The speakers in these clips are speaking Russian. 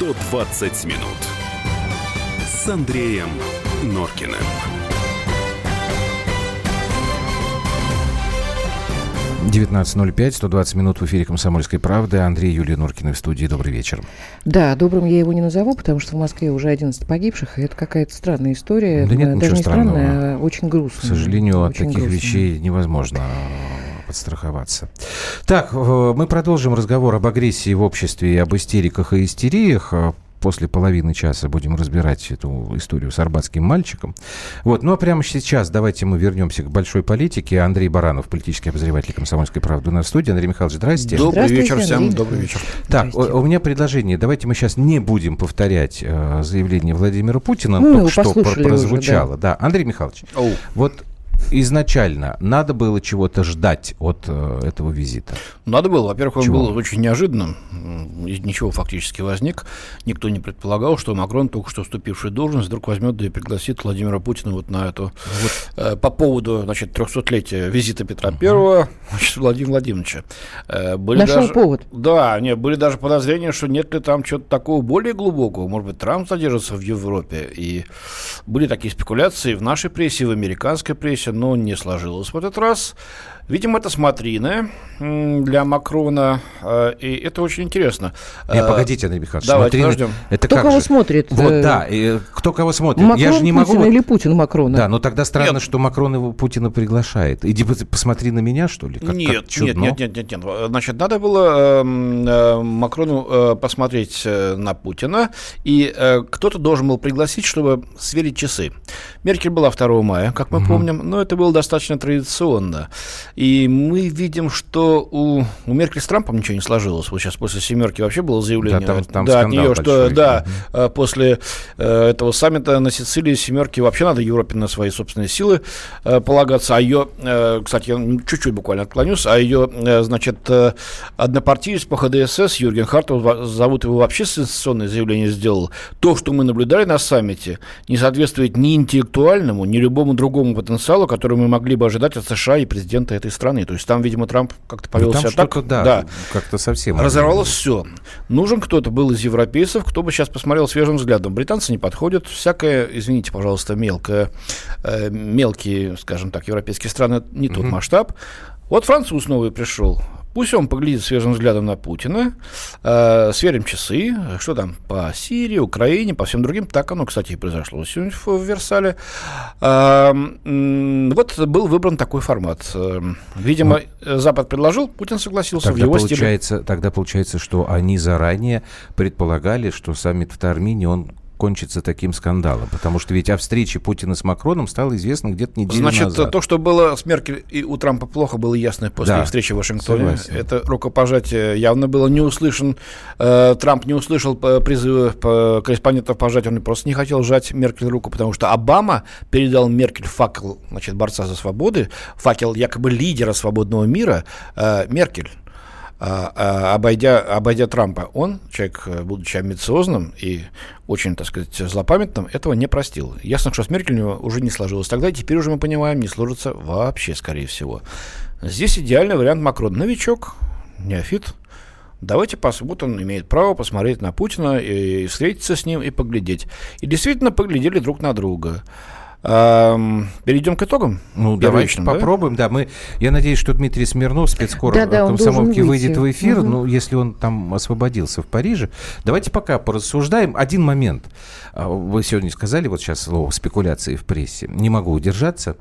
120 минут с Андреем Норкиным. Девятнадцать ноль пять, сто двадцать минут в эфире «Комсомольской правды». Андрей Юлия Норкина в студии. Добрый вечер. Да, добрым я его не назову, потому что в Москве уже 11 погибших, и это какая-то странная история. Да нет Даже ничего не странного. странная, а очень грустная. К сожалению, от Очень таких грустная. вещей невозможно подстраховаться. Так, э, мы продолжим разговор об агрессии в обществе и об истериках и истериях. Э, После половины часа будем разбирать эту историю с арбатским мальчиком. Вот, ну а прямо сейчас давайте мы вернемся к большой политике. Андрей Баранов, политический обозреватель «Комсомольской правды» у нас в студии. Андрей Михайлович, здрасте. Добрый Здравствуйте, вечер всем, Андрей добрый вечер. Так, Здрасте. у, у меня предложение. Давайте мы сейчас не будем повторять э, заявление Владимира Путина. Ну, только что про- послушали уже, прозвучало. да. Андрей Михайлович, Оу. вот изначально надо было чего-то ждать от э, этого визита. Надо было. Во-первых, он Чего? был очень неожиданным. Из ничего фактически возник. Никто не предполагал, что Макрон, только что вступивший в должность, вдруг возьмет да и пригласит Владимира Путина вот на эту... э, по поводу, значит, 300-летия визита Петра Первого, значит, Владимира Владимировича. Э, были Нашел даже- повод. Да, нет, были даже подозрения, что нет ли там чего-то такого более глубокого. Может быть, Трамп задержится в Европе. И были такие спекуляции в нашей прессе, и в американской прессе, но не сложилось в этот раз. Видимо, это смотрины для Макрона, э, и это очень интересно. Не, Э, погодите, Андрей Михайлович. давайте смотри, подождем. Это Кто как кого же? смотрит? Вот, э, да, и кто кого смотрит. Макрон Я же не могу... Путина или Путин Макрона? Да, но тогда странно, Нет. что Макрон его Путина приглашает. Иди пос- посмотри на меня, что ли? Как- как нет, нет, нет, нет, нет, нет. Значит, надо было эм, э, Макрону э, посмотреть э, на Путина, и э, кто-то должен был пригласить, чтобы сверить часы. Меркель была 2 мая, как мы помним, но это было достаточно традиционно. И мы видим, что у, у Меркель с Трампом ничего не сложилось. Вот сейчас после семерки вообще было заявление Да, там- там да, от нее, что большой. да, э, после э, этого саммита на Сицилии семерки вообще надо Европе на свои собственные силы э, полагаться. А ее, э, кстати, я чуть-чуть буквально отклонюсь, а ее, э, значит, э, однопартиец по ХДСС Юрген Хартов, зовут его вообще сенсационное заявление сделал. То, что мы наблюдали на саммите, не соответствует ни интеллектуальному, ни любому другому потенциалу, который мы могли бы ожидать от США и президента этой страны. То есть там, видимо, Трамп как-то Ну, повел там себя так. да, как-то совсем... Разорвалось все. Нужен кто-то был из европейцев, кто бы сейчас посмотрел свежим взглядом. Британцы не подходят. Всякое, извините, пожалуйста, мелкое, э, мелкие, скажем так, европейские страны, не тот масштаб. Вот француз новый пришел. Пусть он поглядит свежим взглядом на Путина, э, сверим часы, что там по Сирии, Украине, по всем другим. Так оно, кстати, и произошло сегодня в, в Версале. А, м, вот был выбран такой формат. Э, Видимо, э, Запад предложил, Путин согласился в Тогда его стиле. получается, тогда получается, что они заранее предполагали, что саммит в Тармине, он кончится таким скандалом. Потому что ведь о встрече Путина с Макроном стало известно где-то неделю Значит, назад. то, что было с Меркель и у Трампа плохо, было ясно после Да, встречи в Вашингтоне. согласен. Это рукопожатие явно было не услышан. Э, Трамп не услышал э, призывы э, корреспондентов пожать, он просто не хотел жать Меркель руку, потому что Обама передал Меркель факел, значит, борца за свободы, факел якобы лидера свободного мира Меркель. А, а, обойдя, обойдя Трампа, он, человек, э, будучи амбициозным и очень, так сказать, злопамятным, этого не простил. Ясно, что с Меркель у него уже не сложилось тогда, и теперь уже мы понимаем, не сложится вообще, скорее всего. Здесь идеальный вариант Макрон. Новичок, неофит. Давайте посмотрим, он имеет право посмотреть на Путина и встретиться с ним и поглядеть. И действительно поглядели друг на друга. Перейдем к итогам. Ну, давайте да? попробуем, да? Мы, я надеюсь, что Дмитрий Смирнов, спецкор Да-да, он комсомолки, выйдет в эфир, Мгм. ну, если он там освободился в Париже. Давайте пока порассуждаем. Один момент. А, Вы сегодня сказали, вот сейчас слово спекуляции в прессе. Не могу удержаться,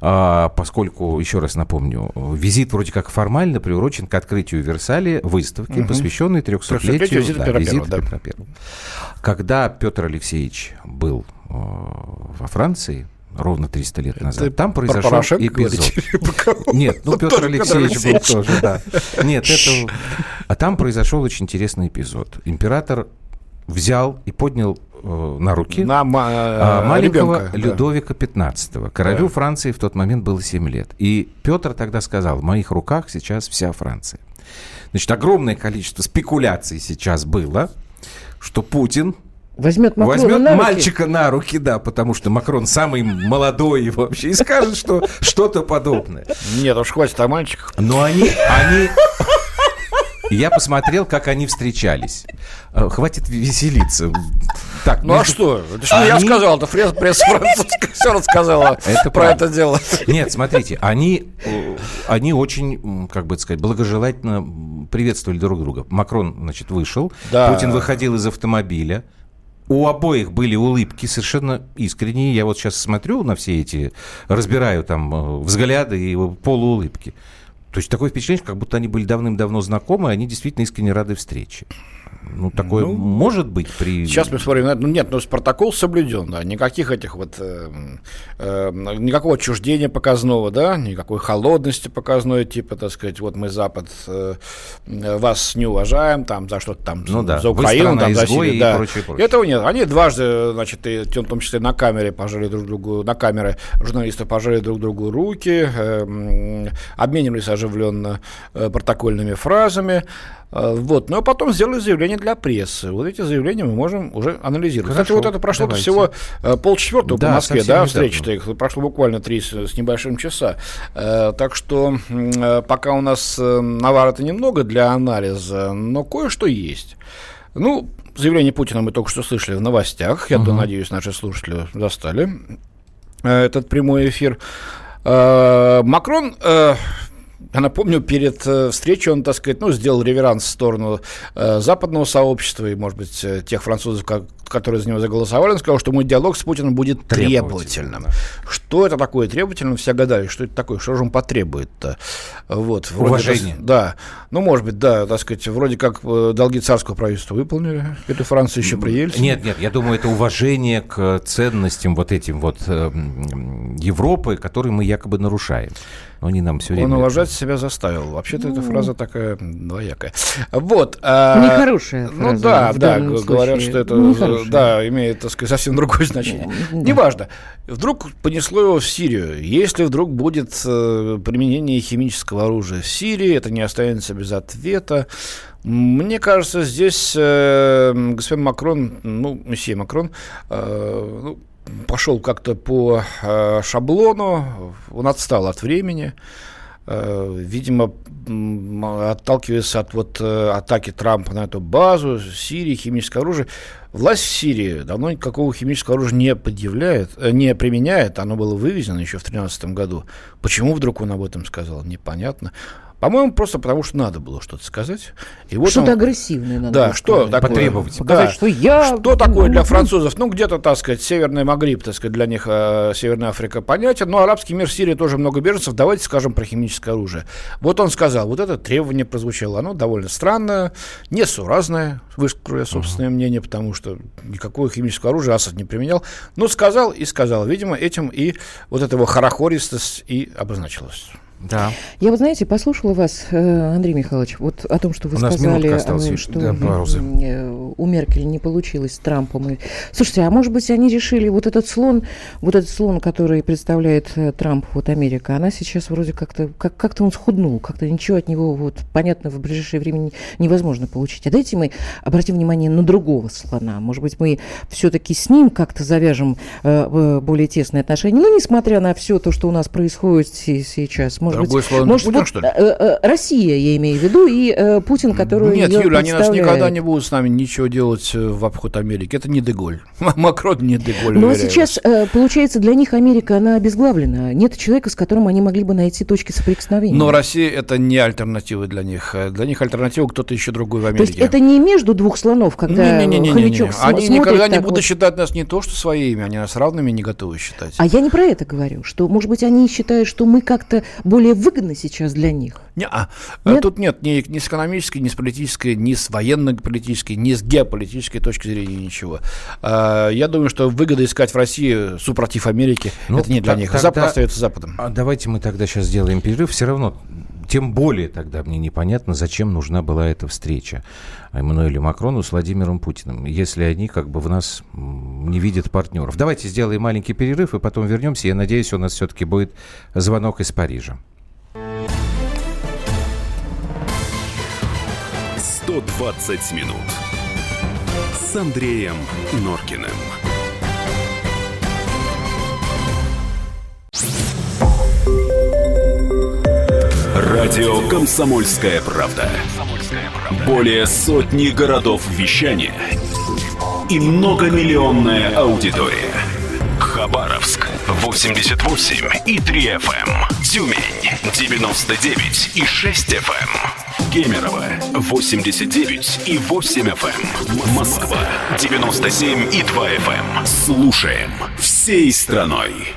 а, поскольку, еще раз напомню, визит вроде как формально приурочен к открытию в Версале выставки, Мгм. посвященной 300-летию 300-летию визита да, Петра визита да. Петра Первого. Когда Петр Алексеевич был во Франции, ровно 300 лет назад, Ты там про произошел Порошенко эпизод. говорите? Нет, ну Петр Тоже Алексеевич был тоже, да. Нет, это... А там произошел очень интересный эпизод. Император взял и поднял э, на руки На ма- а, маленького ребенка. Людовика XV. Королю Да. Франции в тот момент было 7 лет. И Петр тогда сказал, в моих руках сейчас вся Франция. Значит, огромное количество спекуляций сейчас было, что Путин Возьмет Макрона возьмет на руки. мальчика на руки, да, потому что Макрон самый молодой вообще, и скажет, что что-то подобное. Нет, уж хватит о мальчиках. Но они, они... Я посмотрел, как они встречались. Э, хватит веселиться. Так, ну а что? Это что я сказал, это пресса французская все рассказала это про это дело. Нет, смотрите, они, э, они очень, как бы сказать, благожелательно приветствовали друг друга. Макрон, значит, вышел, да. Путин выходил из автомобиля, у обоих были улыбки совершенно искренние. Я вот сейчас смотрю на все эти, разбираю там э, взгляды и полуулыбки. То есть такое впечатление, как будто они были давным-давно знакомы, и они действительно искренне рады встрече. Ну, такое ну, может быть при... Сейчас мы смотрим, ну нет, ну протокол соблюден, да, никаких этих вот, э, э, никакого отчуждения показного, да, никакой холодности показной, типа, так сказать, вот мы Запад, э, вас не уважаем, там, за что-то там, ну, да. за Украину, там, за Сирию, да. Прочее, прочее. Этого нет, они дважды, значит, и, в том числе на камере пожали друг другу, на камеры журналисты пожали друг другу руки, э, обменивались оживленно э, протокольными фразами, вот, ну а потом сделали заявление для прессы. Вот эти заявления мы можем уже анализировать. Хорошо, Кстати, вот это прошло всего э, полчетвертого да, по Москве, да, встреча-то их прошло буквально три с, с небольшим часа. Э, так что э, пока у нас навара-то немного для анализа, но кое-что есть. Ну, заявление Путина мы только что слышали в новостях. Я угу. надеюсь, наши слушатели застали э, этот прямой эфир. Макрон напомню, перед э, встречей он, так сказать, ну, сделал реверанс в сторону э, западного сообщества и, может быть, э, тех французов, как, которые за него заголосовали. Он сказал, что мой диалог с Путиным будет требовательным. Да. Что это такое требовательным? Все гадали, что это такое, что же он потребует-то? Вот, Уважение. Вроде, да. Ну, может быть, да, так сказать, вроде как э, долги царского правительства выполнили. Это Франция еще при Ельцине. Нет, нет, я думаю, это уважение к ценностям вот этим вот э, Европы, которые мы якобы нарушаем но они нам все время... Он уважать себя заставил. Вообще-то ну... эта фраза такая двоякая. Вот. А... Нехорошая ну фраза. Ну да, да, говорят, что это Нехорошая. да, имеет, так сказать, совсем другое значение. Да. Неважно. Вдруг понесло его в Сирию. Если вдруг будет э, применение химического оружия в Сирии, это не останется без ответа. Мне кажется, здесь э, господин Макрон, ну, месье Макрон, э, ну, пошел как-то по э, шаблону, он отстал от времени, э, видимо, отталкиваясь от вот э, атаки Трампа на эту базу, Сирии, химическое оружие. Власть в Сирии давно никакого химического оружия не предъявляет, э, не применяет, оно было вывезено еще в 2013 году. Почему вдруг он об этом сказал, непонятно. По-моему, просто потому что надо было что-то сказать. И вот что-то он... агрессивное надо Да, что такое? Потребовать. Показать, да. что я... Что такое для французов? Ну, где-то, так сказать, Северный Магриб, так сказать, для них э, Северная Африка понятен. Но арабский мир, Сирия тоже много беженцев. Давайте скажем про химическое оружие. Вот он сказал, вот это требование прозвучало. Оно довольно странное, несуразное, выскажу собственное uh-huh. мнение, потому что никакого химического оружия Асад не применял. Но сказал и сказал. Видимо, этим и вот эта его хорохористость и обозначилась. Да. Я вот, знаете, послушала вас, э, Андрей Михайлович, вот о том, что вы сказали, осталось, что да, у Меркель не получилось с Трампом. Слушайте, а может быть, они решили, вот этот слон, вот этот слон, который представляет э, Трамп, вот Америка, она сейчас вроде как-то, как, как-то он схуднул, как-то ничего от него, вот, понятно, в ближайшее время невозможно получить. А дайте мы обратим внимание на другого слона. Может быть, мы все-таки с ним как-то завяжем э, более тесные отношения. Ну, несмотря на все то, что у нас происходит сейчас. Может Другой быть, слон может, Путин, вот, что ли? Э, э, Россия, я имею в виду, и э, Путин, который Нет, Юля, они нас никогда не будут с нами ничего делать э, в обход Америки. Это не Деголь. Макрон не Деголь, Но сейчас, э, получается, для них Америка, она обезглавлена. Нет человека, с которым они могли бы найти точки соприкосновения. Но Россия – это не альтернатива для них. Для них альтернатива кто-то еще другой в Америке. То есть это не между двух слонов, когда не, не, не, не, не, не. Они никогда не будут вот... считать нас не то, что своими, они нас равными не готовы считать. А я не про это говорю, что, может быть, они считают, что мы как-то более выгодны сейчас для них. Не, а, нет? Тут нет ни, ни с экономической, ни с политической, ни с военно-политической, ни с геополитической точки зрения ничего. А, я думаю, что выгода искать в России супротив Америки, ну, это не для них. Тогда, Запад остается Западом. А давайте мы тогда сейчас сделаем перерыв. Все равно тем более тогда мне непонятно, зачем нужна была эта встреча Эммануэлю Макрону с Владимиром Путиным, если они как бы в нас не видят партнеров. Давайте сделаем маленький перерыв и потом вернемся. Я надеюсь, у нас все-таки будет звонок из Парижа. 120 минут Андреем Норкиным. Радио «Комсомольская правда». Более сотни городов вещания и многомиллионная аудитория. Хабаровск 88 и 3 FM. Эм. Тюмень 99 и 6 FM. Эм. Кемерово 89 и 8 FM. Эм. Москва 97 и 2 FM. Слушаем всей страной.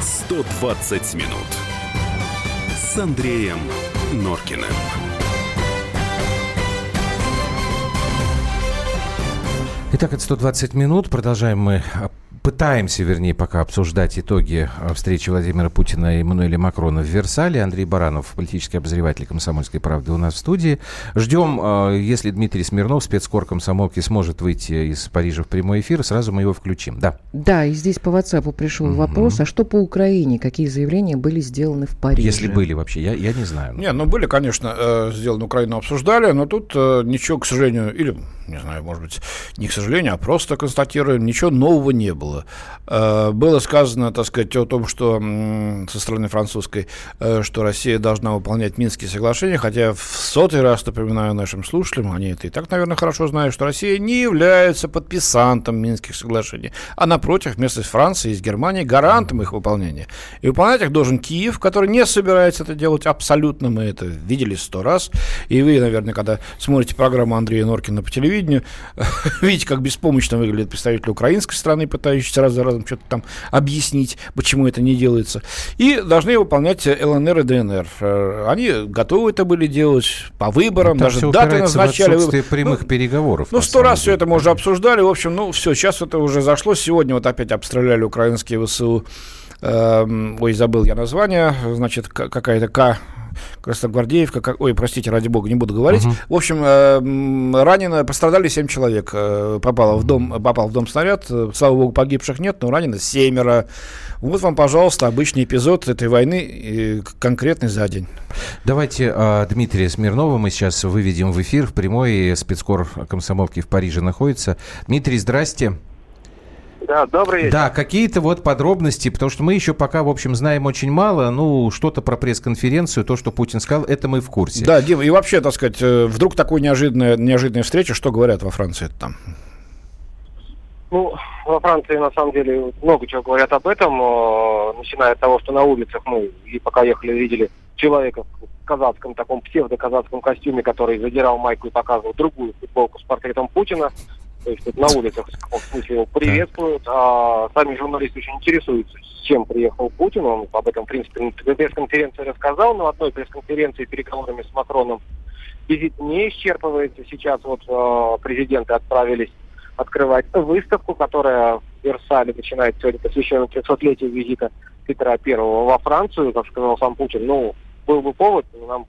120 минут с Андреем Норкиным. Итак, это 120 минут. Продолжаем мы пытаемся, вернее, пока обсуждать итоги э, встречи Владимира Путина и Эммануэля Макрона в Версале. Андрей Баранов, политический обозреватель «Комсомольской правды» у нас в студии. Ждем, э, если Дмитрий Смирнов, спецкор комсомолки, сможет выйти из Парижа в прямой эфир, сразу мы его включим. Да, да и здесь по WhatsApp пришел угу. вопрос, а что по Украине? Какие заявления были сделаны в Париже? Если были вообще, я, я не знаю. Не, ну были, конечно, э, сделаны Украину обсуждали, но тут ничего, к сожалению, или, не знаю, может быть, не к сожалению, а просто констатируем, ничего нового не было было. Э, было сказано, так сказать, о том, что со стороны французской, э, что Россия должна выполнять Минские соглашения, хотя в сотый раз напоминаю нашим слушателям, они это и так, наверное, хорошо знают, что Россия не является подписантом Минских соглашений, а напротив, вместо Франции и с Германией гарантом их выполнения. И выполнять их должен Киев, который не собирается это делать абсолютно, мы это видели сто раз, и вы, наверное, когда смотрите программу Андрея Норкина по телевидению, видите, как беспомощно выглядит представитель украинской страны, пытающиеся раз за разом что-то там объяснить, почему это не делается. И должны выполнять ЛНР и ДНР. Э, они готовы это были делать по выборам, ну, даже даты назначали. В прямых ну, переговоров. Ну, сто раз все это мы уже обсуждали. В общем, ну, все, сейчас это уже зашло. Сегодня вот опять обстреляли украинские ВСУ. Эм, ой, забыл я название. Значит, какая-то К Красногвардеевка, как, ой, простите, ради бога, не буду говорить. Uh-huh. В общем, э, ранено, пострадали 7 человек. Э, попало в дом, попал в дом снаряд. Слава богу, погибших нет, но ранено семеро. Вот вам, пожалуйста, обычный эпизод этой войны, э, конкретный за день. Давайте э, Дмитрия Смирнова мы сейчас выведем в эфир в прямой. Спецкор комсомолки в Париже находится. Дмитрий, здрасте. Да, добрый вечер. Да, какие-то вот подробности, потому что мы еще пока, в общем, знаем очень мало. Ну, что-то про пресс-конференцию, то, что Путин сказал, это мы в курсе. Да, Дим, и вообще, так сказать, э, вдруг такой неожиданная, неожиданная встреча, что говорят во Франции там? Ну, во Франции, на самом деле, много чего говорят об этом, начиная от того, что на улицах мы, и пока ехали, видели человека в казацком, таком псевдо-казацком костюме, который задирал майку и показывал другую футболку с портретом Путина. То есть тут на улицах в смысле его приветствуют, а сами журналисты очень интересуются, с чем приехал Путин. Он об этом, в принципе, на пресс-конференции рассказал, но одной пресс-конференции переговорами с Макроном визит не исчерпывается. Сейчас вот э, президенты отправились открывать выставку, которая в Версале начинает сегодня посвященную 300-летию визита Петра Первого во Францию, как сказал сам Путин. Ну, был бы повод, нам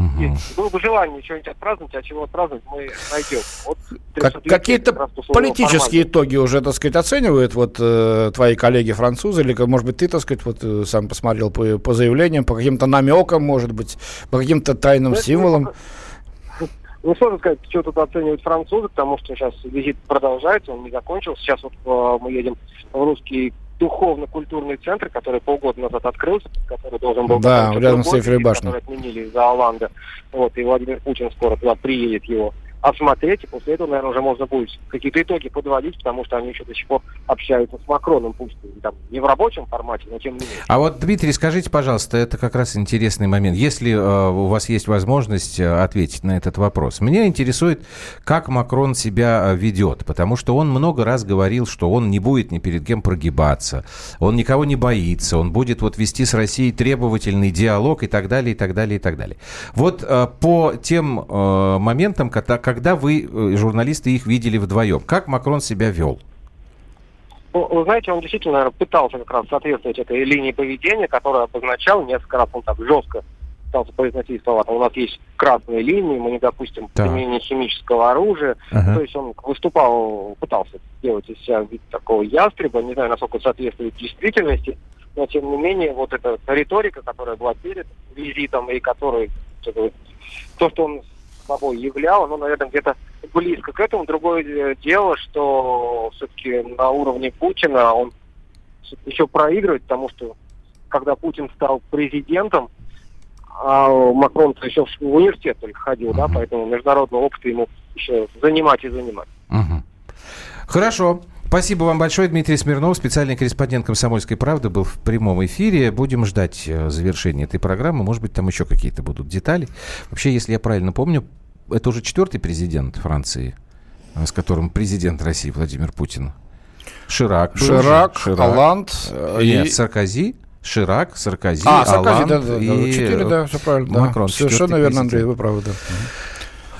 Угу. Было бы желание что-нибудь отпраздновать, а чего отпраздновать мы найдем. Вот как, какие-то политические формата. итоги уже, так сказать, оценивают вот э, твои коллеги-французы, или, может быть, ты, так сказать, вот э, сам посмотрел по, по заявлениям, по каким-то намекам, может быть, по каким-то тайным ну, символам? Ну, сложно сказать, что тут оценивают французы, потому что сейчас визит продолжается, он не закончился. Сейчас вот э, мы едем в русский духовно-культурный центр, который полгода назад открылся, который должен был... Да, рядом с Эйфелевой башней. Который отменили из-за Оланда. Вот, и Владимир Путин скоро туда приедет его осмотреть, и после этого, наверное, уже можно будет какие-то итоги подводить, потому что они еще до сих пор общаются с Макроном, пусть там не в рабочем формате, но тем не менее. А вот, Дмитрий, скажите, пожалуйста, это как раз интересный момент. Если э, у вас есть возможность э, ответить на этот вопрос. Меня интересует, как Макрон себя э, ведет, потому что он много раз говорил, что он не будет ни перед кем прогибаться, он никого не боится, он будет вот вести с Россией требовательный диалог и так далее, и так далее, и так далее. Вот э, по тем э, моментам, когда когда вы, э, журналисты, их видели вдвоем? Как Макрон себя вел? Ну, вы знаете, он действительно наверное, пытался как раз соответствовать этой линии поведения, которая обозначал несколько раз он так жестко пытался произносить слова. Там у нас есть красные линии, мы не допустим да. применения химического оружия. Ага. То есть он выступал, пытался сделать из себя вид такого ястреба, не знаю, насколько соответствует действительности, но тем не менее вот эта риторика, которая была перед визитом и которая то, что он собой являл, оно, наверное, где-то близко к этому. Другое дело, что все-таки на уровне Путина он еще проигрывать, потому что когда Путин стал президентом, а Макрон еще в университет только ходил, uh-huh. да, поэтому международного опыта ему еще занимать и занимать. Uh-huh. Хорошо. Спасибо вам большое. Дмитрий Смирнов, специальный корреспондент «Комсомольской правды», был в прямом эфире. Будем ждать э, завершения этой программы. Может быть, там еще какие-то будут детали. Вообще, если я правильно помню, это уже четвертый президент Франции, э, с которым президент России Владимир Путин. Ширак. Ширак, Ширак. Оланд. Э, нет, и... Саркози. Ширак, Саркози, а, Саркози, да, да, и четыре, да, все правильно. Макрон, да. Совершенно верно, Андрей, вы правы, да.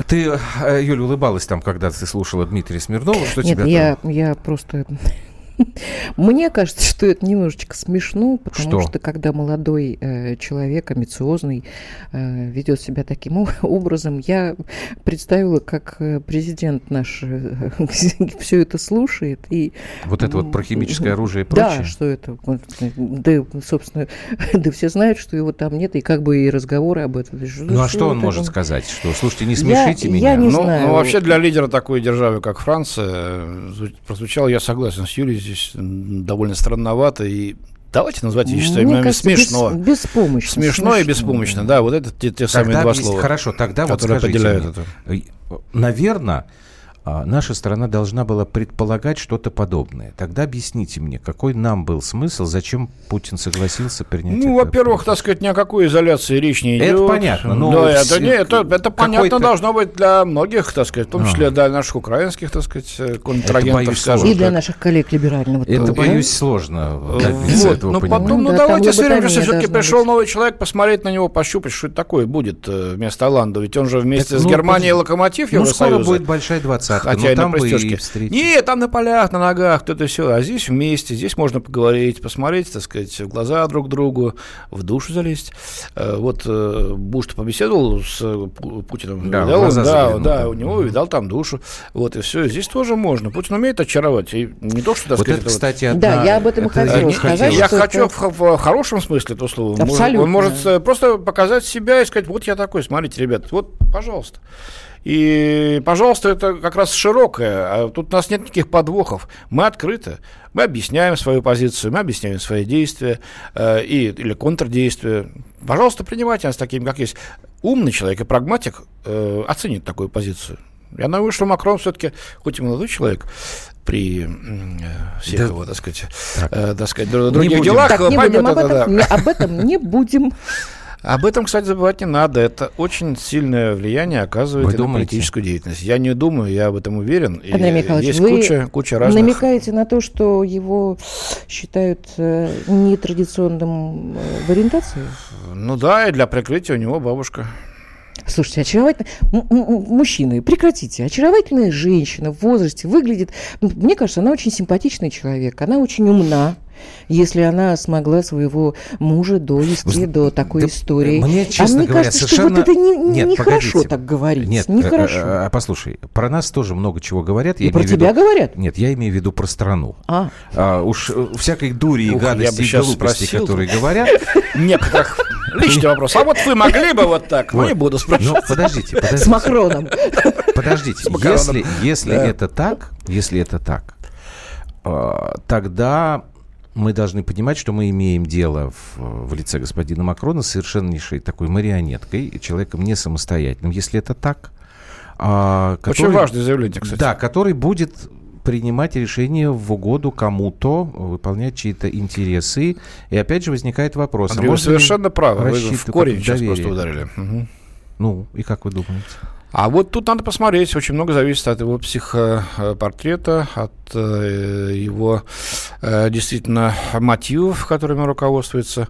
Ты, э, Юля, улыбалась там, когда ты слушала Дмитрия Смирнова. Что Нет, тебя я, там... я просто мне кажется, что это немножечко смешно, потому что, что когда молодой э, человек, амбициозный, э, ведет себя таким образом, я представила, как э, президент наш э, все это слушает. И, вот это вот про химическое оружие и прочее? Да, что это. Да, собственно, да все знают, что его там нет, и как бы и разговоры об этом. Ну, а что он может сказать? Что, слушайте, не смешите я, меня. Я не ну, знаю. Ну, вообще для лидера такой державы, как Франция, э, прозвучал, я согласен с Юлией, здесь довольно странновато и Давайте назвать вещи своими именами смешно. Без, беспомощно. Смешно, смешно и беспомощно, да, вот это те, те самые два слова. Хорошо, тогда вот скажите определяют мне, это. Наверное, а, наша страна должна была предполагать что-то подобное. Тогда объясните мне, какой нам был смысл, зачем Путин согласился принять Ну, во-первых, так сказать, ни о какой изоляции речь не идет. Это понятно. Но да, это, не, это, это понятно должно быть для многих, так сказать, в том числе а. для наших украинских, так сказать, э, контрагентов, скажем И для наших коллег либерального Это, тоже, боюсь, сложно вот. этого ну, потом, ну, ну да, давайте сверим, что все-таки пришел быть. новый человек, посмотреть на него, пощупать, что это такое будет э, вместо Оланда. Ведь он же вместе так, с ну, Германией локомотив ну, скоро будет большая двадцатка. Хотя ну, там бы и Нет, там на полях, на ногах, кто-то все. А здесь вместе, здесь можно поговорить, посмотреть, так сказать, в глаза друг другу, в душу залезть. Э, вот э, Буш побеседовал с э, Путиным. Да, видал, да, заглянул, да, у него видал там душу. Вот, и все. Здесь тоже можно. Путин умеет очаровать. И не то, что, так вот сказать, это, кстати, одна... Да, я об этом это хотела сказать. Я хочу это... в, в хорошем смысле этого слова. Абсолютно. Он может просто показать себя и сказать, вот я такой, смотрите, ребят, вот, пожалуйста. И, пожалуйста, это как раз широкое. А тут у нас нет никаких подвохов. Мы открыты. Мы объясняем свою позицию, мы объясняем свои действия э, и, или контрдействия. Пожалуйста, принимайте нас таким, как есть. Умный человек и прагматик э, оценит такую позицию. Я думаю, что Макрон все-таки, хоть и молодой человек, при э, всех да. его, так сказать, так. Э, так сказать других делах, так, не поймет будем это, об этом, да. не, об этом не будем. Об этом, кстати, забывать не надо. Это очень сильное влияние оказывает на политическую деятельность. Я не думаю, я об этом уверен. Андрей Михайлович, есть вы куча, куча разных... намекаете на то, что его считают э, нетрадиционным э, в ориентации? Ну да, и для прикрытия у него бабушка. Слушайте, очаровательная... Мужчины, прекратите. Очаровательная женщина в возрасте выглядит... Мне кажется, она очень симпатичный человек. Она очень умна если она смогла своего мужа довести до такой да, истории. Мне, честно а мне говоря, кажется, совершенно... что вот это не, Нет, нехорошо так говорить. Нет, нехорошо. А, а, а, послушай, про нас тоже много чего говорят. Я и про тебя виду... говорят? Нет, я имею в виду про страну. А. а уж э, всякой дури и Ух, гадости и глупости, спросил. которые говорят... Некоторых личный вопрос. А вот вы могли бы вот так? Ну, не буду спрашивать. Ну, подождите, подождите. С Макроном. Подождите, если, если это так, если это так, тогда мы должны понимать, что мы имеем дело в, в лице господина Макрона с совершеннейшей такой марионеткой, человеком не самостоятельным. Если это так... А, который, Очень важное заявление, кстати. Да, который будет принимать решения в угоду кому-то, выполнять чьи-то интересы. И опять же возникает вопрос. А Андрей, а вы совершенно правы. Вы в корень сейчас просто ударили. Угу. Ну, и как вы думаете? А вот тут надо посмотреть, очень много зависит от его психопортрета, от э, его э, действительно мотивов, которыми руководствуется.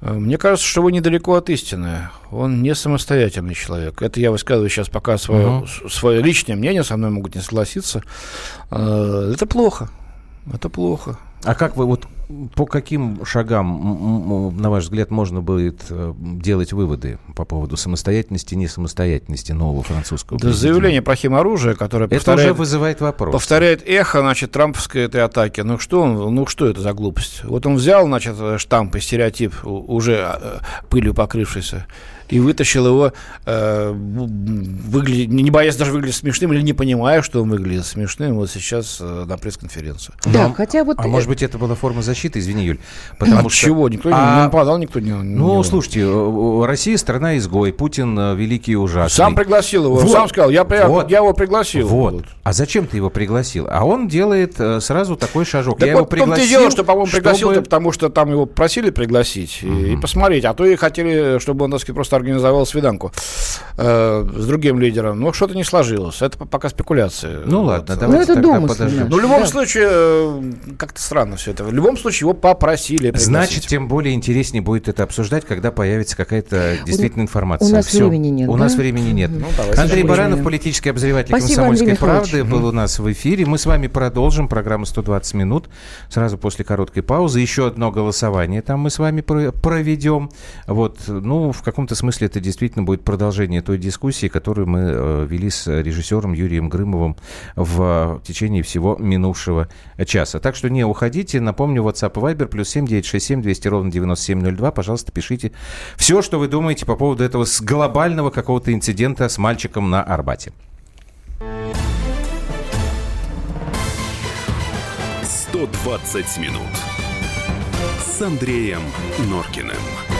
Э, мне кажется, что вы недалеко от истины. Он не самостоятельный человек. Это я высказываю сейчас пока свое, uh-huh. свое личное мнение, со мной могут не согласиться. Это плохо. Это плохо. А как вы вот по каким шагам, на ваш взгляд, можно будет э, делать выводы по поводу самостоятельности и несамостоятельности нового французского Да заявление про химоружие, которое это повторяет, уже вызывает вопрос. Повторяет эхо, значит, трамповской этой атаки. Ну что, он, ну что это за глупость? Вот он взял, значит, штамп и стереотип, уже э, пылью покрывшийся, и вытащил его, э, выглядеть, не боясь даже выглядеть смешным или не понимая, что он выглядит смешным, вот сейчас э, на пресс-конференцию. Да, Но, хотя вот... А может быть, это была форма защиты? извини, Юль. Потому От что... чего? Никто а... не нападал, никто не... Ну, не... слушайте, Россия страна изгой, Путин великий и ужасный. Сам пригласил его, вот. сам сказал, я, вот. я его пригласил. Вот. вот. А зачем ты его пригласил? А он делает сразу такой шажок. Так я вот его пригласил, дело, что, по-моему, пригласил чтобы... потому что там его просили пригласить угу. и, и посмотреть, а то и хотели, чтобы он, так сказать, просто организовал свиданку э, с другим лидером. Но что-то не сложилось. Это пока спекуляция. Ну ладно, вот. давайте ну, тогда подождем. Ну, в любом да. случае, э, как-то странно все это. В любом случае, его попросили пригласить. Значит, тем более интереснее будет это обсуждать, когда появится какая-то действительно информация. У нас Все. времени нет. У да? нас времени нет. Ну, Андрей Баранов, политический обозреватель Спасибо, «Комсомольской правды», был у нас в эфире. Мы с вами продолжим программу «120 минут» сразу после короткой паузы. Еще одно голосование там мы с вами проведем. Вот, ну, в каком-то смысле это действительно будет продолжение той дискуссии, которую мы э, вели с режиссером Юрием Грымовым в течение всего минувшего часа. Так что не уходите. Напомню, WhatsApp и Viber плюс 7967 200 ровно 9702. Пожалуйста, пишите все, что вы думаете по поводу этого глобального какого-то инцидента с мальчиком на Арбате. 120 минут с Андреем Норкиным.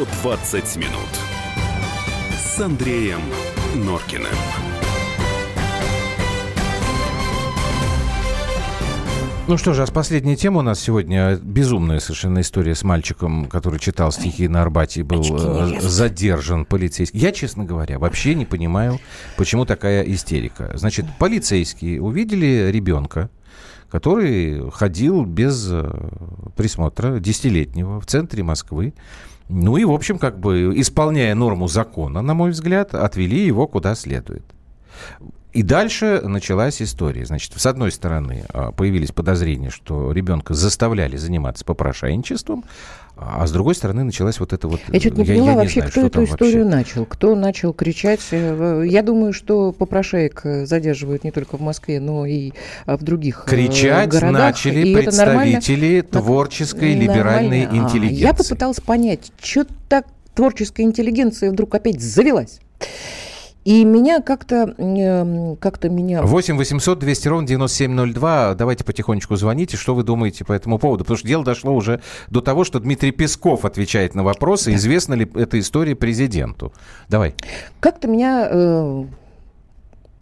«120 минут» с Андреем Норкиным. Ну что же, а с последней темы у нас сегодня безумная совершенно история с мальчиком, который читал стихи на Арбате и был э, задержан полицейским. Я, честно говоря, вообще не понимаю, почему такая истерика. Значит, полицейские увидели ребенка, который ходил без э, присмотра, десятилетнего, в центре Москвы. Ну и, в общем, как бы исполняя норму закона, на мой взгляд, отвели его куда следует. И дальше началась история. Значит, с одной стороны, а, появились подозрения, что ребенка заставляли заниматься попрошайничеством, а с другой стороны началась вот это вот... Я что-то не поняла я, я вообще, знаю, кто эту историю вообще. начал, кто начал кричать. Э, я думаю, что попрошаек э, задерживают не только в Москве, но и а, в других э, кричать городах. начали и представители творческой либеральной нормально. интеллигенции. я попыталась понять, что так творческая интеллигенция вдруг опять завелась. И меня как-то э, как меня... 8 800 200 ровно 9702. Давайте потихонечку звоните. Что вы думаете по этому поводу? Потому что дело дошло уже до того, что Дмитрий Песков отвечает на вопросы, да. известна ли эта история президенту. Давай. Как-то меня э,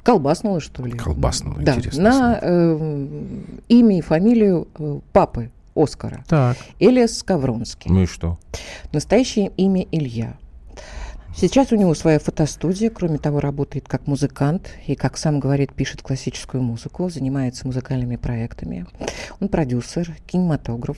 колбаснуло, что ли. Колбаснуло, да, интересно. На э, имя и фамилию э, папы Оскара. Так. Элиас Скавронский. Ну и что? Настоящее имя Илья. Сейчас у него своя фотостудия, кроме того, работает как музыкант и, как сам говорит, пишет классическую музыку, занимается музыкальными проектами. Он продюсер, кинематограф,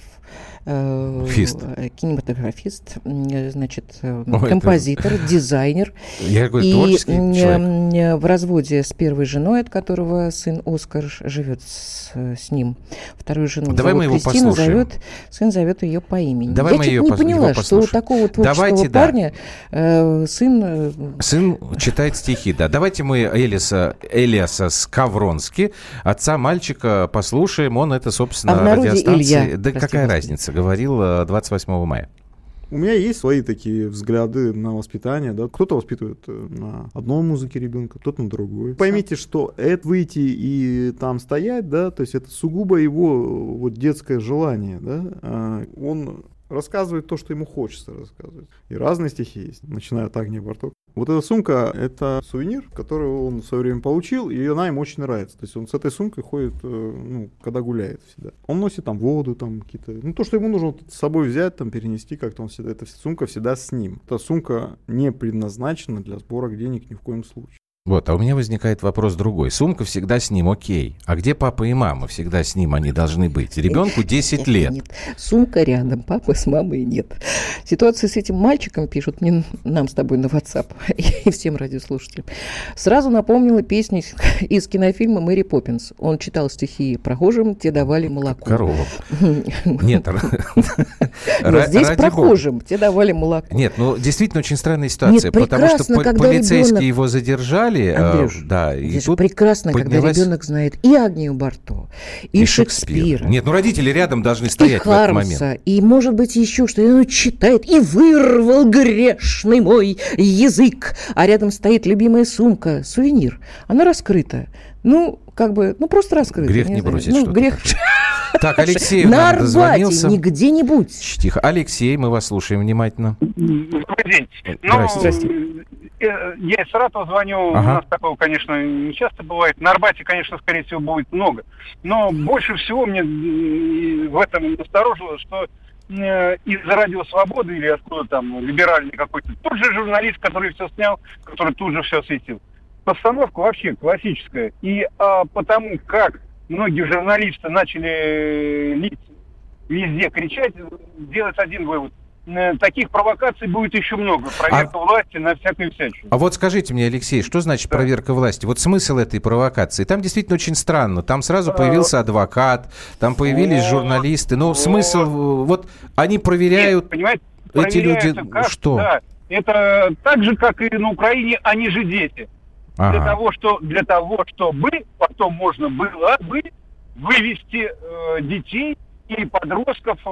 э, Фист. кинематографист, значит, э, О, композитор, это... дизайнер. Я говорю, и человек. в разводе с первой женой, от которого сын Оскар живет с, с ним. Вторую жену Давай зовут мы его Кристина, послушаем. зовет, сын зовет ее по имени. Давай Я мы ее не поняла, что у такого творческого Давайте, парня да. э, сын... Э, сын читает стихи, да. Давайте мы Элиса, Элиаса Скавронски, отца мальчика, послушаем. Он это, собственно, а радиостанции... Илья, да какая господи. разница, говорил 28 э, мая. У меня есть свои такие взгляды на воспитание, да. Кто-то воспитывает э, на одной музыке ребенка, кто-то на другой. Поймите, что это выйти и там стоять, да, то есть это сугубо его вот детское желание, да. А он рассказывает то, что ему хочется рассказывать. И разные стихи есть, начиная от Агния Барток. Вот эта сумка — это сувенир, который он в свое время получил, и она ему очень нравится. То есть он с этой сумкой ходит, э, ну, когда гуляет всегда. Он носит там воду, там какие-то... Ну, то, что ему нужно с собой взять, там, перенести как-то, он всегда... Эта сумка всегда с ним. Эта сумка не предназначена для сбора денег ни в коем случае. Вот, а у меня возникает вопрос другой. Сумка всегда с ним, окей. А где папа и мама? Всегда с ним они должны быть. Ребенку 10 лет. Нет. Сумка рядом, папы с мамой нет. Ситуация с этим мальчиком пишут мне, нам с тобой на WhatsApp и всем радиослушателям. Сразу напомнила песню из кинофильма «Мэри Поппинс». Он читал стихи прохожим, те давали молоко. Коровам. Нет. Здесь прохожим, те давали молоко. Нет, ну действительно очень странная ситуация, потому что полицейские его задержали. А, Андрюш, да, и тут прекрасно, когда ребенок знает и Агнию Барто, и, Шекспира. Нет, ну родители рядом должны стоять в этот момент. И может быть еще что он читает и вырвал грешный мой язык, а рядом стоит любимая сумка, сувенир. Она раскрыта. Ну, как бы, ну просто раскрыта. Грех не бросить Ну, грех... Так, Алексей На Арбате, не где-нибудь. Тихо. Алексей, мы вас слушаем внимательно. Добрый день. Ну, Здрасте. Э, я из Саратова звоню, ага. у нас такого, конечно, не часто бывает. На Арбате, конечно, скорее всего, будет много. Но больше всего мне в этом насторожило, что э, из-за радио Свободы или откуда там либеральный какой-то, тот же журналист, который все снял, который тут же все осветил. Постановка вообще классическая. И а, потому как многие журналисты начали лить везде кричать, делать один вывод. Э, таких провокаций будет еще много. Проверка а... власти на всякую всячину. А вот скажите мне, Алексей, что значит да. проверка власти? Вот смысл этой провокации? Там действительно очень странно. Там сразу появился адвокат, там появились вот. журналисты. Но вот. смысл, вот они проверяют... Нет, понимаете, эти люди... Как, что? Да, это так же, как и на Украине, они же дети. Ага. Для того, что для того, чтобы потом можно было бы вывести э, детей и подростков, э,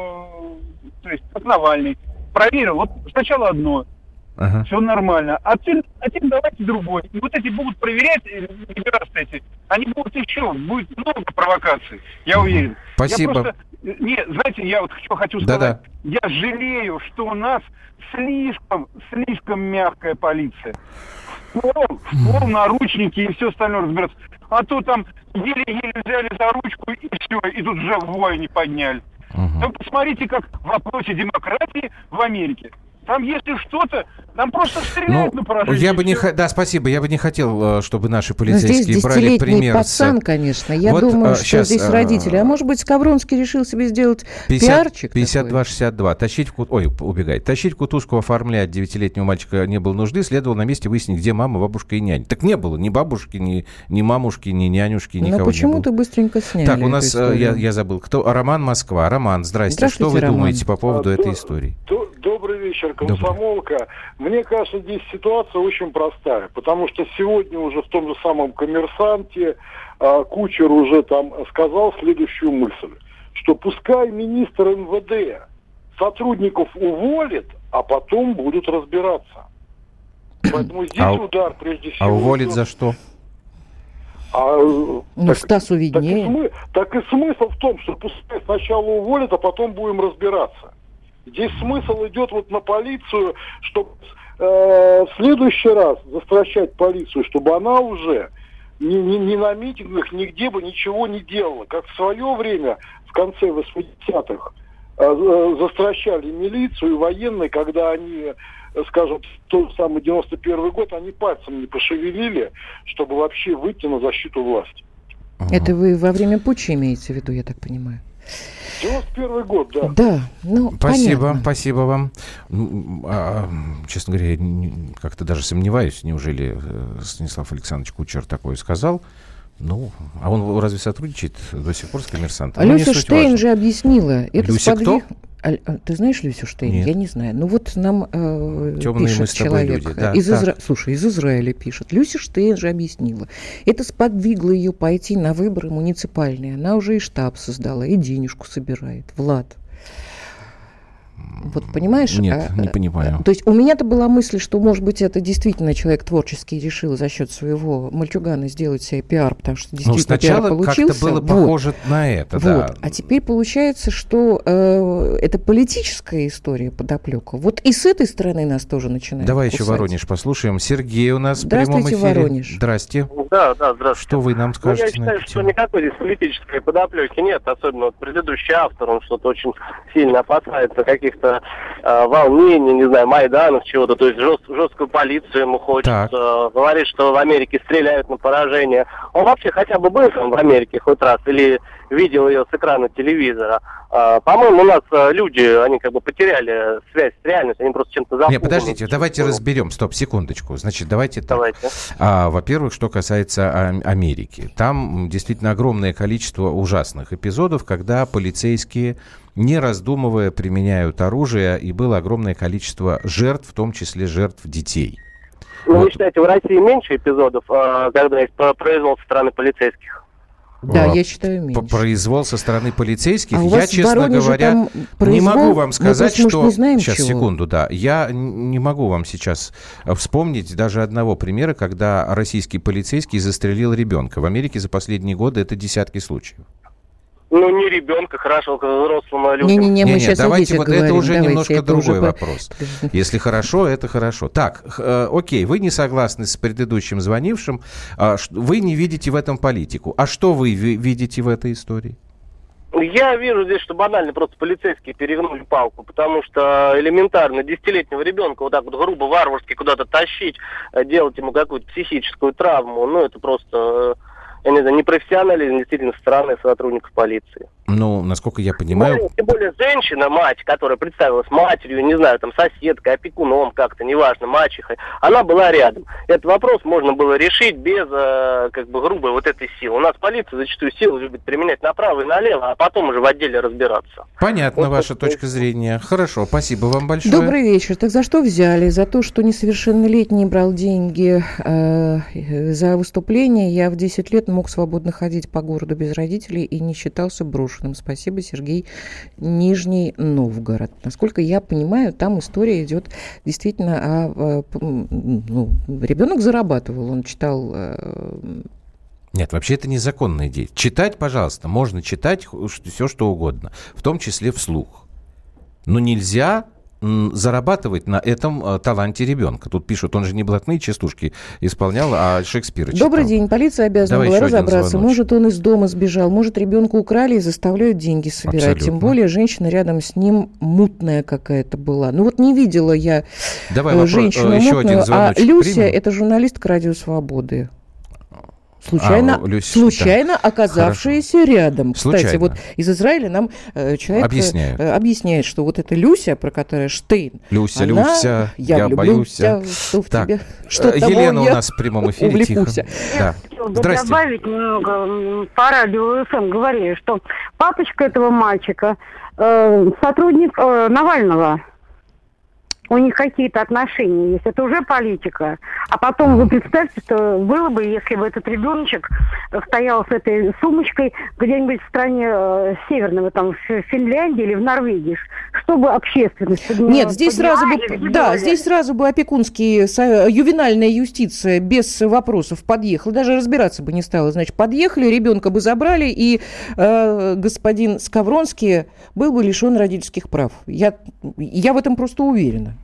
то есть как Навальный, проверил. Вот сначала одно, ага. все нормально, а теперь, а теперь давайте другой. И вот эти будут проверять, либерасты э, эти, они будут еще, будет много провокаций, я уверен. Спасибо. Я просто, э, не, знаете, я вот что хочу сказать. Да-да. Я жалею, что у нас слишком, слишком мягкая полиция. Пол, пол, наручники и все остальное разбираться. А то там еле-еле взяли за ручку и все, и тут же вой не подняли. Угу. Ну, посмотрите, как в вопросе демократии в Америке. Там, если что-то, там просто стреляют ну, на поражение. Я бы не. Да, спасибо. Я бы не хотел, э, чтобы наши полицейские здесь брали пример. пацан, конечно. Я вот, думаю, а, что сейчас, здесь родители. А может быть, Скавронский решил себе сделать 50, пиарчик 52-62. Тащить в кут... Ой, убегает. Тащить кутузку, оформлять девятилетнего мальчика не было нужды. Следовало на месте выяснить, где мама, бабушка и нянь. Так не было ни бабушки, ни, ни мамушки, ни нянюшки, никого Но почему-то быстренько сняли Так, у нас, я, я забыл, кто? Роман Москва. Роман, здрасте. Что вы Роман. думаете по поводу а, этой то, истории? То, добрый вечер, комсомолка. Добрый. Мне кажется, здесь ситуация очень простая, потому что сегодня уже в том же самом коммерсанте а, Кучер уже там сказал следующую мысль, что пускай министр МВД сотрудников уволит, а потом будут разбираться. Поэтому здесь а, удар прежде всего. А уволит за что? А, ну, так, Стасу виднее. Так и, так и смысл в том, что пускай сначала уволят, а потом будем разбираться. Здесь смысл идет вот на полицию, чтобы э, в следующий раз застращать полицию, чтобы она уже ни, ни, ни на митингах, нигде бы ничего не делала. Как в свое время, в конце 80-х, э, э, застращали милицию и военные, когда они, скажем, тот самый 91 год, они пальцем не пошевелили, чтобы вообще выйти на защиту власти. Это вы во время путча имеете в виду, я так понимаю? 91 год, да. Да, ну, Спасибо, понятно. спасибо вам. А, честно говоря, как-то даже сомневаюсь, неужели э, Станислав Александрович Кучер такое сказал. Ну, а он разве сотрудничает до сих пор с коммерсантом? А ну, Люся Штейн же объяснила. Это Люся сподвиг... кто? А, ты знаешь Люсю Штейн? Нет. Я не знаю. Ну вот нам э, пишет человек. Люди, да, из Изра... Слушай, из Израиля пишет. Люся Штейн же объяснила. Это сподвигло ее пойти на выборы муниципальные. Она уже и штаб создала, и денежку собирает. Влад. Вот понимаешь? Нет, а, не понимаю. То есть у меня-то была мысль, что, может быть, это действительно человек творческий решил за счет своего мальчугана сделать себе пиар, потому что ну, действительно ну, сначала пиар получился. как-то было похоже вот. на это, вот. да. А теперь получается, что э, это политическая история подоплека. Вот и с этой стороны нас тоже начинает Давай кусать. еще Воронеж послушаем. Сергей у нас в прямом эфире. Воронеж. Здрасте. Да, да, здравствуйте. Что вы нам скажете? Ну, я считаю, что никакой здесь политической подоплеки нет, особенно вот предыдущий автор, он что-то очень сильно опасается каких-то каких-то э, волнений, не знаю, Майданов, чего-то, то есть жест, жесткую полицию ему хочется, так. говорит, что в Америке стреляют на поражение. Он вообще хотя бы был там в Америке хоть раз или видел ее с экрана телевизора. А, по-моему, у нас а, люди, они как бы потеряли связь с реальностью, они просто чем-то запуганы. Нет, подождите, давайте разберем, стоп, секундочку. Значит, давайте так. Давайте. А, во-первых, что касается Америки. Там действительно огромное количество ужасных эпизодов, когда полицейские не раздумывая, применяют оружие, и было огромное количество жертв, в том числе жертв детей. Ну, вот. вы считаете, в России меньше эпизодов, а, когда есть произвол со стороны полицейских? Да, я считаю меньше. Произвол со стороны полицейских. А я, честно говоря, не могу вам сказать, что... Не знаем сейчас, чего. секунду, да. Я не могу вам сейчас вспомнить даже одного примера, когда российский полицейский застрелил ребенка. В Америке за последние годы это десятки случаев. Ну, не ребенка, хорошо, к взрослому людям. Не-не-не, мы не, сейчас давайте вот говорим. это уже давайте, немножко это другой уже... вопрос. Если хорошо, это хорошо. Так, э, окей, вы не согласны с предыдущим звонившим, э, вы не видите в этом политику. А что вы видите в этой истории? Я вижу здесь, что банально просто полицейские перегнули палку, потому что элементарно десятилетнего ребенка вот так вот грубо, варварски куда-то тащить, э, делать ему какую-то психическую травму, ну это просто э, я не знаю, непрофессионализм действительно со стороны сотрудников полиции. Ну, насколько я понимаю... Ну, тем более женщина, мать, которая представилась матерью, не знаю, там, соседкой, опекуном как-то, неважно, мачехой, она была рядом. Этот вопрос можно было решить без, э, как бы, грубой вот этой силы. У нас полиция зачастую силу любит применять направо и налево, а потом уже в отделе разбираться. Понятно вот ваша точка есть. зрения. Хорошо, спасибо вам большое. Добрый вечер. Так за что взяли? За то, что несовершеннолетний брал деньги э, за выступление. Я в 10 лет мог свободно ходить по городу без родителей и не считался брошенным. Спасибо, Сергей Нижний Новгород. Насколько я понимаю, там история идет действительно о... Ну, ребенок зарабатывал, он читал э, нет, вообще это незаконная идея. Читать, пожалуйста, можно читать все, что угодно, в том числе вслух. Но нельзя зарабатывать на этом э, таланте ребенка. Тут пишут, он же не блатные частушки исполнял, а Шекспира читал. Добрый день. Полиция обязана Давай была разобраться. Может, он из дома сбежал, может, ребенка украли и заставляют деньги собирать. Абсолютно. Тем более, женщина рядом с ним мутная какая-то была. Ну вот не видела я Давай э, женщину вопрос, мутную, а Люся это журналистка Радио Свободы случайно, а, Люся, случайно да. оказавшиеся Хорошо. рядом. Случайно. Кстати, вот из Израиля нам э, человек Объясняю. э, объясняет, что вот эта Люся, про которую Штейн, Люся, она, Люся, я, я боюсь. Тебя, что в так. тебе, что э, Елена у нас в прямом эфире. Увлекуся. Да. Здрасте. добавить немного по радио ФМ говорили, что папочка этого мальчика э, сотрудник э, Навального у них какие-то отношения есть. Это уже политика. А потом вы представьте, что было бы, если бы этот ребеночек стоял с этой сумочкой где-нибудь в стране э, северного, там, в Финляндии или в Норвегии, чтобы общественность... Нет, здесь сразу бы, да, здесь сразу бы опекунский, ювенальная юстиция без вопросов подъехала, даже разбираться бы не стала. Значит, подъехали, ребенка бы забрали, и э, господин Скавронский был бы лишен родительских прав. Я, я в этом просто уверена.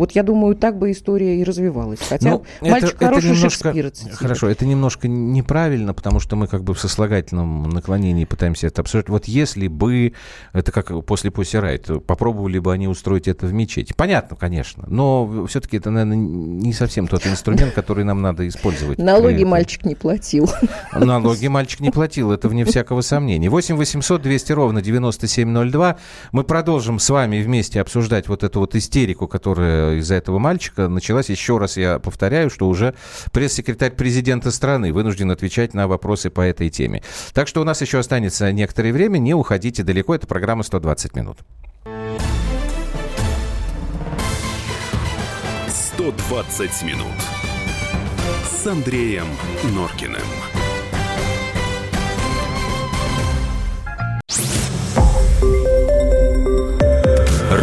Вот я думаю, так бы история и развивалась. Хотя ну, мальчик это, хороший это немножко, Шекспира Хорошо, это немножко неправильно, потому что мы как бы в сослагательном наклонении пытаемся это обсуждать. Вот если бы, это как после Пусирайт, попробовали бы они устроить это в мечети. Понятно, конечно, но все-таки это, наверное, не совсем тот инструмент, который нам надо использовать. Налоги мальчик не платил. Налоги мальчик не платил, это вне всякого сомнения. 8 800 200 ровно 9702. Мы продолжим с вами вместе обсуждать вот эту вот истерику, которая из-за этого мальчика началась, еще раз я повторяю, что уже пресс-секретарь президента страны вынужден отвечать на вопросы по этой теме. Так что у нас еще останется некоторое время, не уходите далеко, это программа «120 минут». 120 минут с Андреем Норкиным.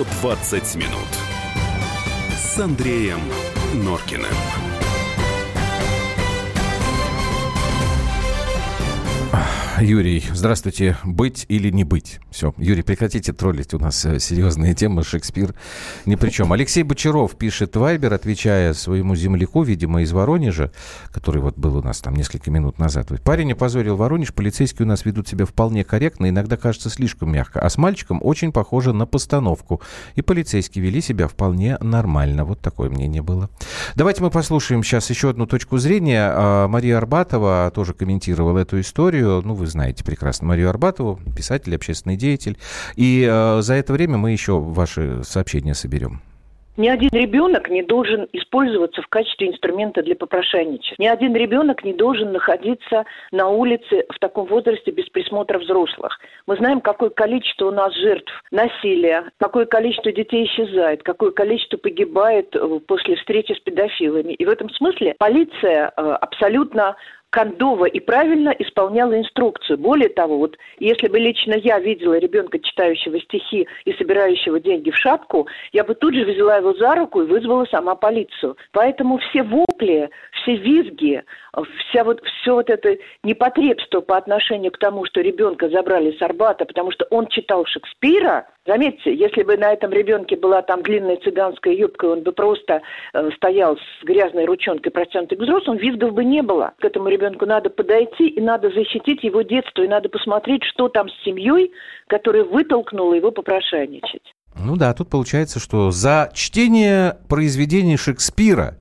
120 минут с Андреем Норкиным. Юрий, здравствуйте. Быть или не быть? Все, Юрий, прекратите троллить. У нас э, серьезные темы. Шекспир ни при чем. Алексей Бочаров пишет Вайбер, отвечая своему земляку, видимо, из Воронежа, который вот был у нас там несколько минут назад. Парень опозорил Воронеж, полицейские у нас ведут себя вполне корректно, иногда кажется слишком мягко. А с мальчиком очень похоже на постановку. И полицейские вели себя вполне нормально. Вот такое мнение было. Давайте мы послушаем сейчас еще одну точку зрения. А, Мария Арбатова тоже комментировала эту историю. Ну, вы знаете прекрасно Марию Арбатову, писатель, общественный деятель. И э, за это время мы еще ваши сообщения соберем. Ни один ребенок не должен использоваться в качестве инструмента для попрошайничества. Ни один ребенок не должен находиться на улице в таком возрасте без присмотра взрослых. Мы знаем, какое количество у нас жертв насилия, какое количество детей исчезает, какое количество погибает э, после встречи с педофилами. И в этом смысле полиция э, абсолютно кондово и правильно исполняла инструкцию. Более того, вот если бы лично я видела ребенка, читающего стихи и собирающего деньги в шапку, я бы тут же взяла его за руку и вызвала сама полицию. Поэтому все вопли, все визги, вся вот, все вот это непотребство по отношению к тому, что ребенка забрали с Арбата, потому что он читал Шекспира, заметьте, если бы на этом ребенке была там длинная цыганская юбка, он бы просто э, стоял с грязной ручонкой протянутой к взрослым, визгов бы не было. К этому ребенку надо подойти и надо защитить его детство, и надо посмотреть, что там с семьей, которая вытолкнула его попрошайничать. Ну да, тут получается, что за чтение произведений Шекспира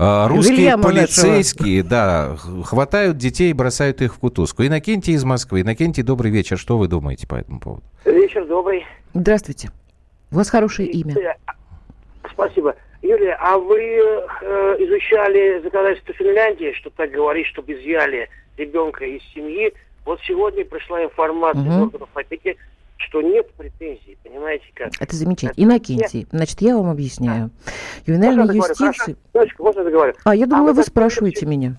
русские Вильяма полицейские, да, хватают детей и бросают их в кутузку. Иннокентий из Москвы. Иннокентий, добрый вечер. Что вы думаете по этому поводу? Вечер добрый. Здравствуйте. У вас хорошее имя. Спасибо. Юлия, а вы э, изучали законодательство Финляндии, что так говорит, чтобы изъяли ребенка из семьи? Вот сегодня пришла информация угу. органов опеки, что нет претензий, понимаете как? Это замечательно. Иннокентий, значит, я вам объясняю. Ювенальной юстиции... Дочка, можно договорю? А, я думала, а вы, вы спрашиваете меня.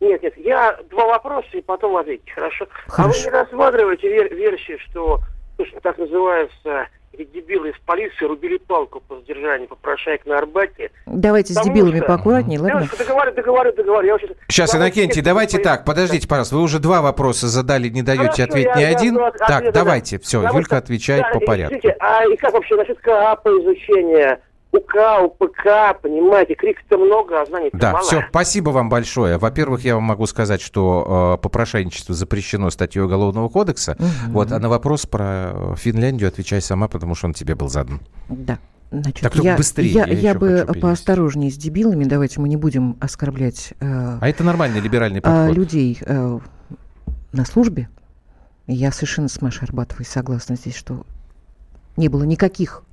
Нет, нет, я два вопроса и потом ответите, хорошо? хорошо. А вы не рассматриваете вер- версию, что то, что так называется эти дебилы из полиции рубили палку по задержанию попрошаек на Арбате. Давайте с дебилами что... поаккуратнее, ладно? Девушка, договорю, договорю, договорю. сейчас, сейчас Иннокентий, давайте так, подождите, пожалуйста, вы уже два вопроса задали, не даете ответить ни один. Я, так, ответ, давайте, да. все, Потому Юлька отвечает да, по порядку. Смотрите, а и как вообще насчет КАПа изучения? УК, УПК, понимаете, криков-то много, а знаний Да, мало. все, спасибо вам большое. Во-первых, я вам могу сказать, что э, попрошайничество запрещено статьей Уголовного кодекса. Угу. Вот, а на вопрос про Финляндию отвечай сама, потому что он тебе был задан. Да. Значит, так я, быстрее. Я, я, я бы поосторожнее с дебилами. Давайте мы не будем оскорблять. Э, а это нормальный либеральный подход. Э, людей э, на службе. Я совершенно с Машей Арбатовой согласна здесь, что не было никаких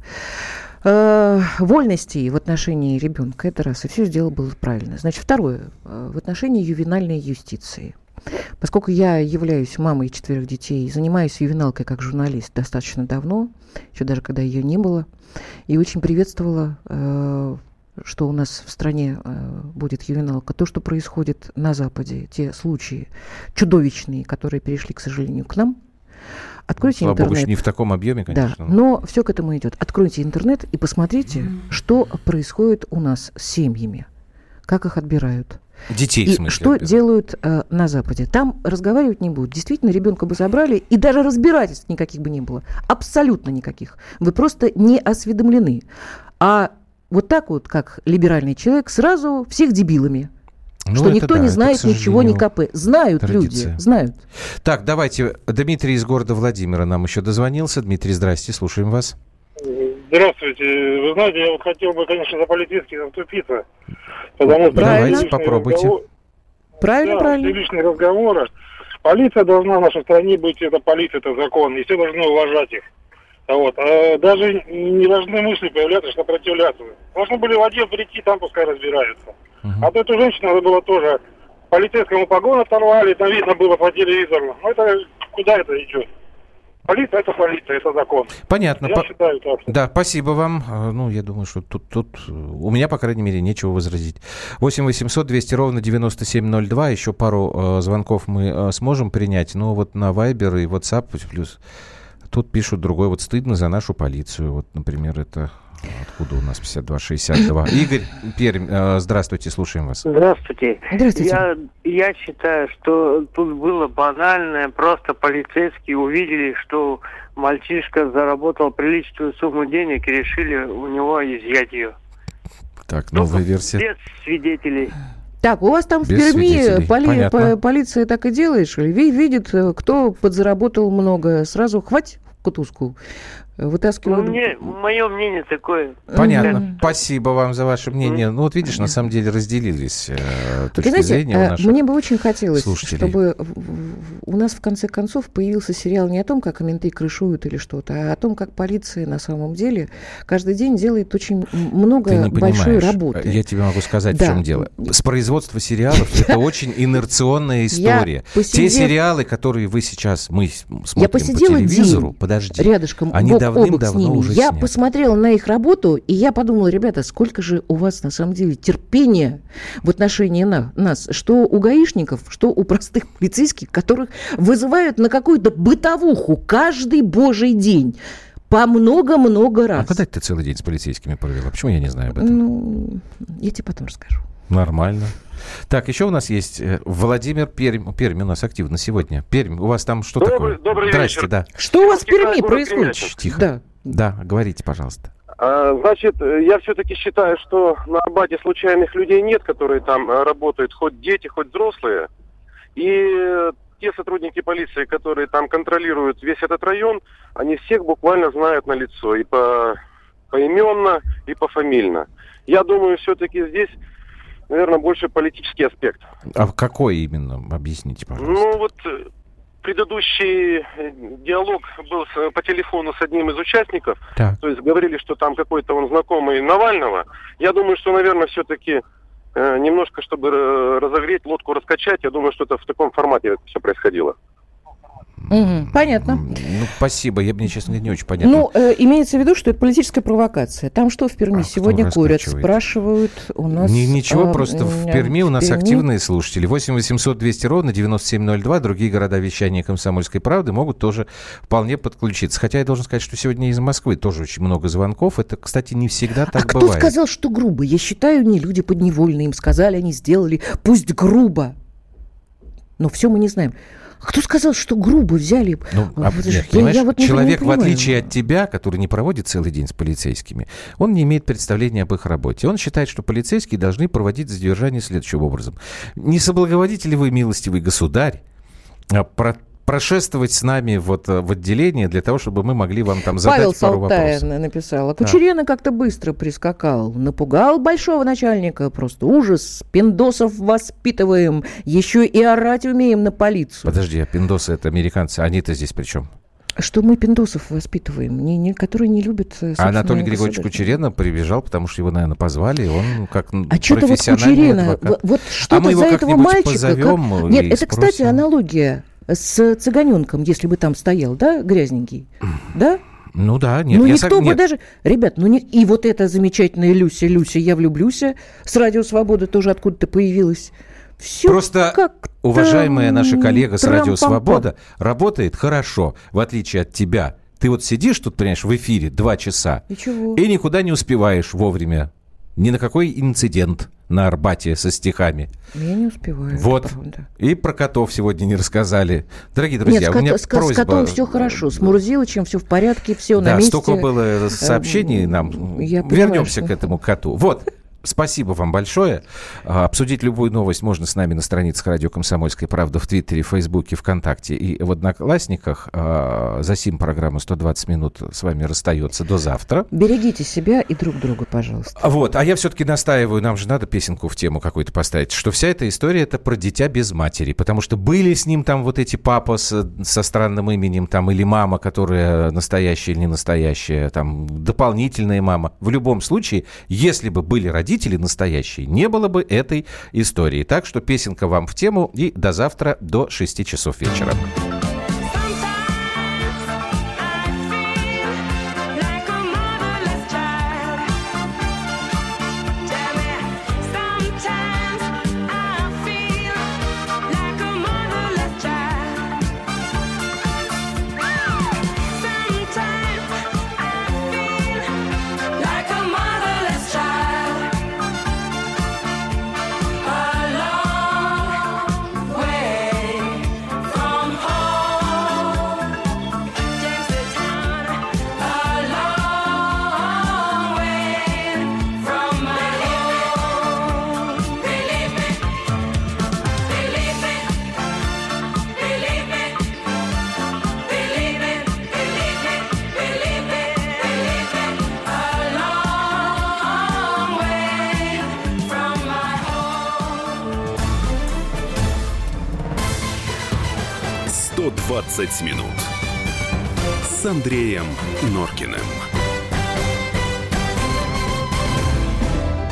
э, вольностей в отношении ребенка. Это раз. И все сделал было правильно. Значит, второе. Э, в отношении ювенальной юстиции. Поскольку я являюсь мамой четверых детей, занимаюсь ювеналкой как журналист достаточно давно, еще даже когда ее не было, и очень приветствовала, э, что у нас в стране э, будет ювеналка. То, что происходит на Западе, те случаи чудовищные, которые перешли, к сожалению, к нам – Откройте Слава интернет. Богу, не в таком объеме, конечно. Да, но все к этому идет. Откройте интернет и посмотрите, mm-hmm. что происходит у нас с семьями, как их отбирают. Детей, и в смысле, что отбирают. делают э, на Западе. Там разговаривать не будут. Действительно, ребенка бы забрали, и даже разбирательств никаких бы не было. Абсолютно никаких. Вы просто не осведомлены. А вот так вот, как либеральный человек, сразу всех дебилами. Ну, что никто да, не знает это, ничего ни КП. Знают традиция. люди, знают. Так, давайте. Дмитрий из города Владимира нам еще дозвонился. Дмитрий, здрасте, слушаем вас. Здравствуйте. Вы знаете, я вот хотел бы, конечно, за полицейских заступиться. Потому что Давайте, попробуйте. Разговор... Правильно, да, правильно. личные разговоры. Полиция должна в нашей стране быть, это полиция, это закон, и все должны уважать их. Вот. А даже не должны мысли появляться, что сопротивляться. Должны были в отдел прийти, там пускай разбираются. Uh-huh. А то эту женщину надо было тоже полицейскому погон оторвали, там видно было по телевизору. Ну это куда это идет? Полиция это полиция, это закон. Понятно. Я по... считаю так. Да, спасибо вам. А, ну, я думаю, что тут, тут у меня, по крайней мере, нечего возразить. 8 800 200 ровно 9702. Еще пару э, звонков мы э, сможем принять. Но вот на Viber и WhatsApp плюс тут пишут другой, вот стыдно за нашу полицию. Вот, например, это Откуда у нас 52-62? Игорь Пермь, э, здравствуйте, слушаем вас. Здравствуйте. Здравствуйте. Я, я считаю, что тут было банальное, просто полицейские увидели, что мальчишка заработал приличную сумму денег и решили у него изъять ее. Так, новая Только версия. Без свидетелей. Так, у вас там Без в Перми поли, по, полиция так и делает, что ли? Видит, э, кто подзаработал много, сразу хватит кутузку вытаскивают... Ну, мне, мое мнение такое. Понятно. Mm-hmm. Спасибо вам за ваше мнение. Mm-hmm. Ну, вот видишь, на самом деле разделились э, точки знаете, зрения у э, наших Мне бы очень хотелось, слушателей. чтобы у нас в конце концов появился сериал не о том, как менты крышуют или что-то, а о том, как полиция на самом деле каждый день делает очень много большой работы. Я тебе могу сказать, да. в чем дело. С производства сериалов это очень инерционная история. Те сериалы, которые вы сейчас, мы смотрим по телевизору, подожди, рядышком они давным-давно уже Я посмотрела на их работу, и я подумала, ребята, сколько же у вас на самом деле терпения в отношении на, нас, что у гаишников, что у простых полицейских, которых вызывают на какую-то бытовуху каждый божий день по много-много раз. А когда ты целый день с полицейскими провела? Почему я не знаю об этом? Ну, я тебе потом расскажу. Нормально. Так, еще у нас есть э, Владимир Пермь. Пермь у нас активно сегодня. Пермь, у вас там что добрый, такое? Добрый Здрасте, вечер. да. Что у вас в Перми происходит? Тихо. Да. Да, говорите, пожалуйста. А, значит, я все-таки считаю, что на Арбате случайных людей нет, которые там э, работают, хоть дети, хоть взрослые. И те сотрудники полиции, которые там контролируют весь этот район, они всех буквально знают на лицо и по поименно, и пофамильно. Я думаю, все-таки здесь наверное, больше политический аспект. А какой именно? Объясните, пожалуйста. Ну, вот э, предыдущий э, диалог был с, по телефону с одним из участников. Так. То есть говорили, что там какой-то он знакомый Навального. Я думаю, что, наверное, все-таки э, немножко, чтобы разогреть, лодку раскачать, я думаю, что это в таком формате все происходило. Угу, понятно. Ну, спасибо. Я, мне, честно говоря, не очень понятно. Ну, э, имеется в виду, что это политическая провокация. Там что в Перми а сегодня курят? Спрашивают у нас... Ни, ничего, а, просто в Перми у нас Перми... активные слушатели. 8 800 200 ровно 9702. Другие города вещания «Комсомольской правды» могут тоже вполне подключиться. Хотя я должен сказать, что сегодня из Москвы тоже очень много звонков. Это, кстати, не всегда так а бывает. кто сказал, что грубо? Я считаю, не люди подневольные. Им сказали, они сделали. Пусть грубо. Но все мы не знаем. Кто сказал, что грубо взяли? Ну, а, нет, я, я вот человек, в отличие от тебя, который не проводит целый день с полицейскими, он не имеет представления об их работе. Он считает, что полицейские должны проводить задержание следующим образом. Не соблаговодите ли вы, милостивый государь, а про прошествовать с нами вот э, в отделение для того, чтобы мы могли вам там задать Павел пару Салтаев вопросов. написал. А Кучерена да. как-то быстро прискакал. Напугал большого начальника. Просто ужас. Пиндосов воспитываем. Еще и орать умеем на полицию. Подожди, а пиндосы это американцы. Они-то здесь при чем? Что мы пиндосов воспитываем, не, не, которые не любят А Анатолий Григорьевич Кучерена прибежал, потому что его, наверное, позвали, он как а что-то вот Кучерена, адвокат. вот что-то а за этого мальчика... Как... Нет, это, спросим. кстати, аналогия с цыганенком, если бы там стоял, да, грязненький, да? Ну да, нет. Ну никто сог... бы нет. даже... Ребят, ну не... и вот эта замечательная Люся, Люся, я влюблюся, с Радио Свобода тоже откуда-то появилась. Все Просто как уважаемая наша коллега с Радио Свобода работает хорошо, в отличие от тебя. Ты вот сидишь тут, понимаешь, в эфире два часа и, и никуда не успеваешь вовремя ни на какой инцидент на Арбате со стихами. Я не успеваю. Вот. И про котов сегодня не рассказали. Дорогие друзья, Нет, у меня с, просьба... с котом все хорошо, с Мурзилычем все в порядке, все да, на месте. столько было сообщений нам. Я Вернемся понимаю, к этому коту. Вот. Спасибо вам большое. А, обсудить любую новость можно с нами на страницах радио «Комсомольская правда» в Твиттере, Фейсбуке, ВКонтакте и в Одноклассниках. А, за сим программа «120 минут» с вами расстается до завтра. Берегите себя и друг друга, пожалуйста. Вот. А я все-таки настаиваю, нам же надо песенку в тему какую-то поставить, что вся эта история – это про дитя без матери. Потому что были с ним там вот эти папа с, со странным именем там или мама, которая настоящая или не настоящая, там дополнительная мама. В любом случае, если бы были родители, родители настоящие, не было бы этой истории. Так что песенка вам в тему и до завтра до 6 часов вечера.